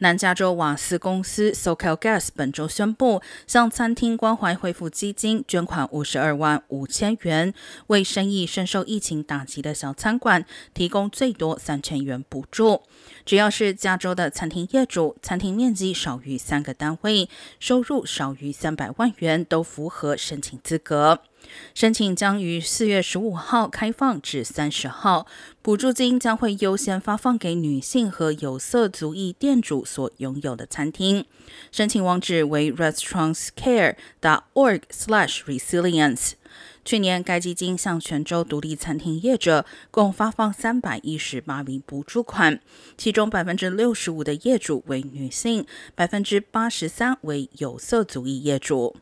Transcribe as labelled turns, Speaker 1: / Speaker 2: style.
Speaker 1: 南加州瓦斯公司 SoCal Gas 本周宣布，向餐厅关怀恢复基金捐款五十二万五千元，为生意深受疫情打击的小餐馆提供最多三千元补助。只要是加州的餐厅业主，餐厅面积少于三个单位，收入少于三百万元，都符合申请资格。申请将于四月十五号开放至三十号，补助金将会优先发放给女性和有色族裔店主所拥有的餐厅。申请网址为 restaurantscare.org/resilience。去年该基金向全州独立餐厅业者共发放三百一十八笔补助款，其中百分之六十五的业主为女性，百分之八十三为有色族裔业主。